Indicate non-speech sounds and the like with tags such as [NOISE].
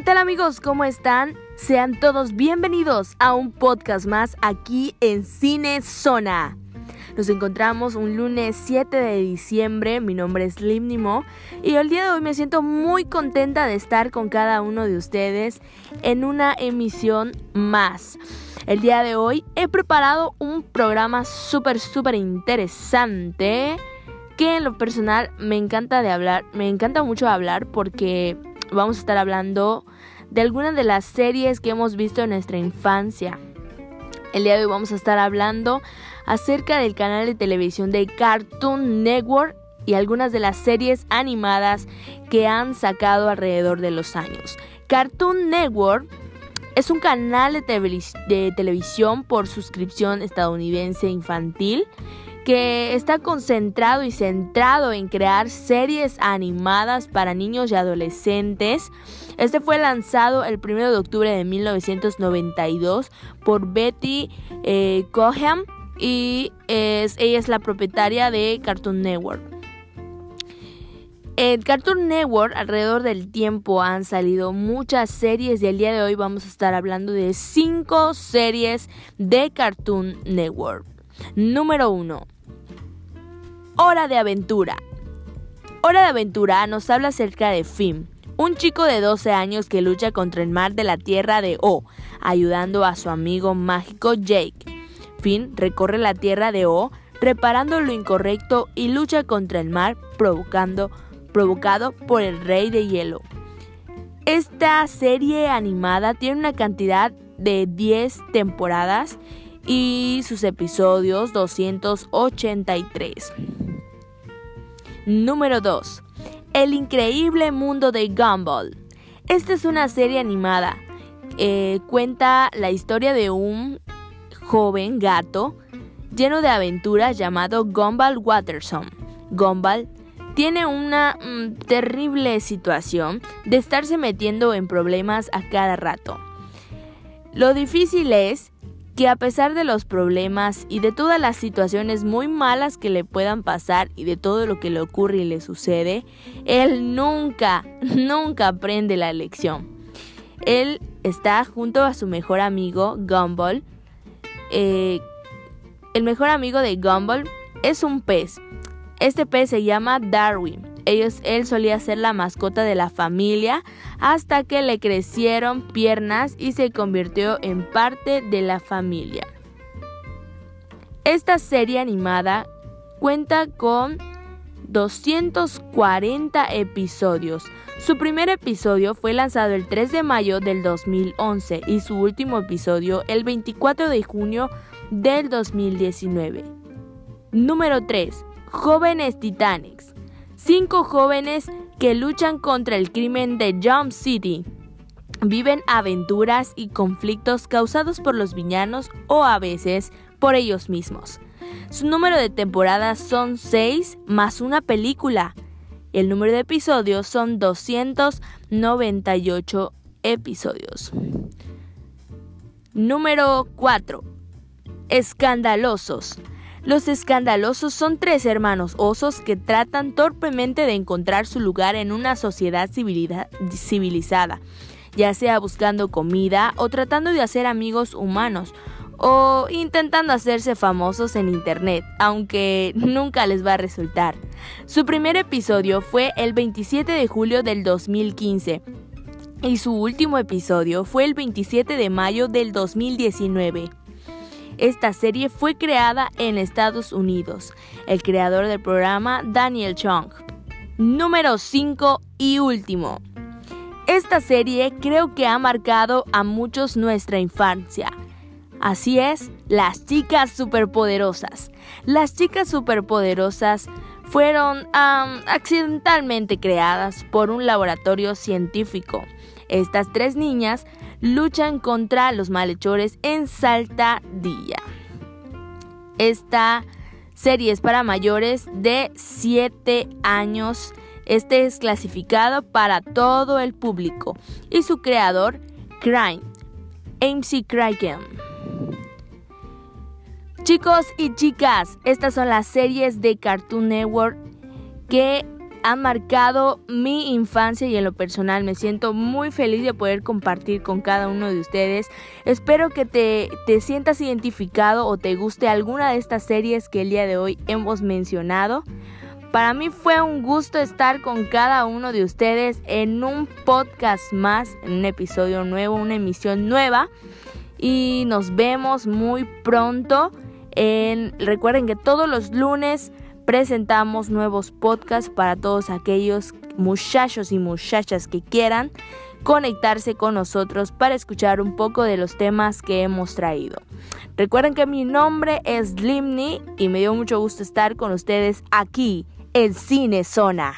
¿Qué tal amigos? ¿Cómo están? Sean todos bienvenidos a un podcast más aquí en Cine Zona. Nos encontramos un lunes 7 de diciembre, mi nombre es Limnimo y el día de hoy me siento muy contenta de estar con cada uno de ustedes en una emisión más. El día de hoy he preparado un programa súper, súper interesante que en lo personal me encanta de hablar, me encanta mucho hablar porque vamos a estar hablando de algunas de las series que hemos visto en nuestra infancia. El día de hoy vamos a estar hablando acerca del canal de televisión de Cartoon Network y algunas de las series animadas que han sacado alrededor de los años. Cartoon Network es un canal de, de televisión por suscripción estadounidense infantil que está concentrado y centrado en crear series animadas para niños y adolescentes. Este fue lanzado el 1 de octubre de 1992 por Betty eh, Cohen y es, ella es la propietaria de Cartoon Network. En Cartoon Network alrededor del tiempo han salido muchas series y el día de hoy vamos a estar hablando de 5 series de Cartoon Network. Número 1. Hora de Aventura. Hora de Aventura nos habla acerca de Finn, un chico de 12 años que lucha contra el mar de la tierra de O, ayudando a su amigo mágico Jake. Finn recorre la tierra de O, reparando lo incorrecto y lucha contra el mar provocando, provocado por el rey de hielo. Esta serie animada tiene una cantidad de 10 temporadas y sus episodios 283. Número 2. El increíble mundo de Gumball. Esta es una serie animada. Eh, cuenta la historia de un joven gato lleno de aventuras llamado Gumball Watterson. Gumball tiene una mm, terrible situación de estarse metiendo en problemas a cada rato. Lo difícil es que a pesar de los problemas y de todas las situaciones muy malas que le puedan pasar y de todo lo que le ocurre y le sucede, él nunca, [LAUGHS] nunca aprende la lección. Él está junto a su mejor amigo Gumball. Eh, el mejor amigo de Gumball es un pez. Este pez se llama Darwin él solía ser la mascota de la familia hasta que le crecieron piernas y se convirtió en parte de la familia. Esta serie animada cuenta con 240 episodios. Su primer episodio fue lanzado el 3 de mayo del 2011 y su último episodio el 24 de junio del 2019. Número 3. Jóvenes Titanics. Cinco jóvenes que luchan contra el crimen de Jump City. Viven aventuras y conflictos causados por los villanos o a veces por ellos mismos. Su número de temporadas son 6 más una película. El número de episodios son 298 episodios. Número 4. Escandalosos. Los escandalosos son tres hermanos osos que tratan torpemente de encontrar su lugar en una sociedad civilizada, ya sea buscando comida o tratando de hacer amigos humanos o intentando hacerse famosos en Internet, aunque nunca les va a resultar. Su primer episodio fue el 27 de julio del 2015 y su último episodio fue el 27 de mayo del 2019. Esta serie fue creada en Estados Unidos. El creador del programa, Daniel Chung. Número 5 y último. Esta serie creo que ha marcado a muchos nuestra infancia. Así es, las chicas superpoderosas. Las chicas superpoderosas fueron accidentalmente creadas por un laboratorio científico. Estas tres niñas luchan contra los malhechores en Saltadilla. Esta serie es para mayores de 7 años. Este es clasificado para todo el público y su creador, Crime, MC Kraken. Chicos y chicas, estas son las series de Cartoon Network que han marcado mi infancia y en lo personal me siento muy feliz de poder compartir con cada uno de ustedes. Espero que te, te sientas identificado o te guste alguna de estas series que el día de hoy hemos mencionado. Para mí fue un gusto estar con cada uno de ustedes en un podcast más, en un episodio nuevo, una emisión nueva. Y nos vemos muy pronto. En, recuerden que todos los lunes presentamos nuevos podcasts para todos aquellos muchachos y muchachas que quieran conectarse con nosotros para escuchar un poco de los temas que hemos traído. Recuerden que mi nombre es Limni y me dio mucho gusto estar con ustedes aquí el Cine Zona.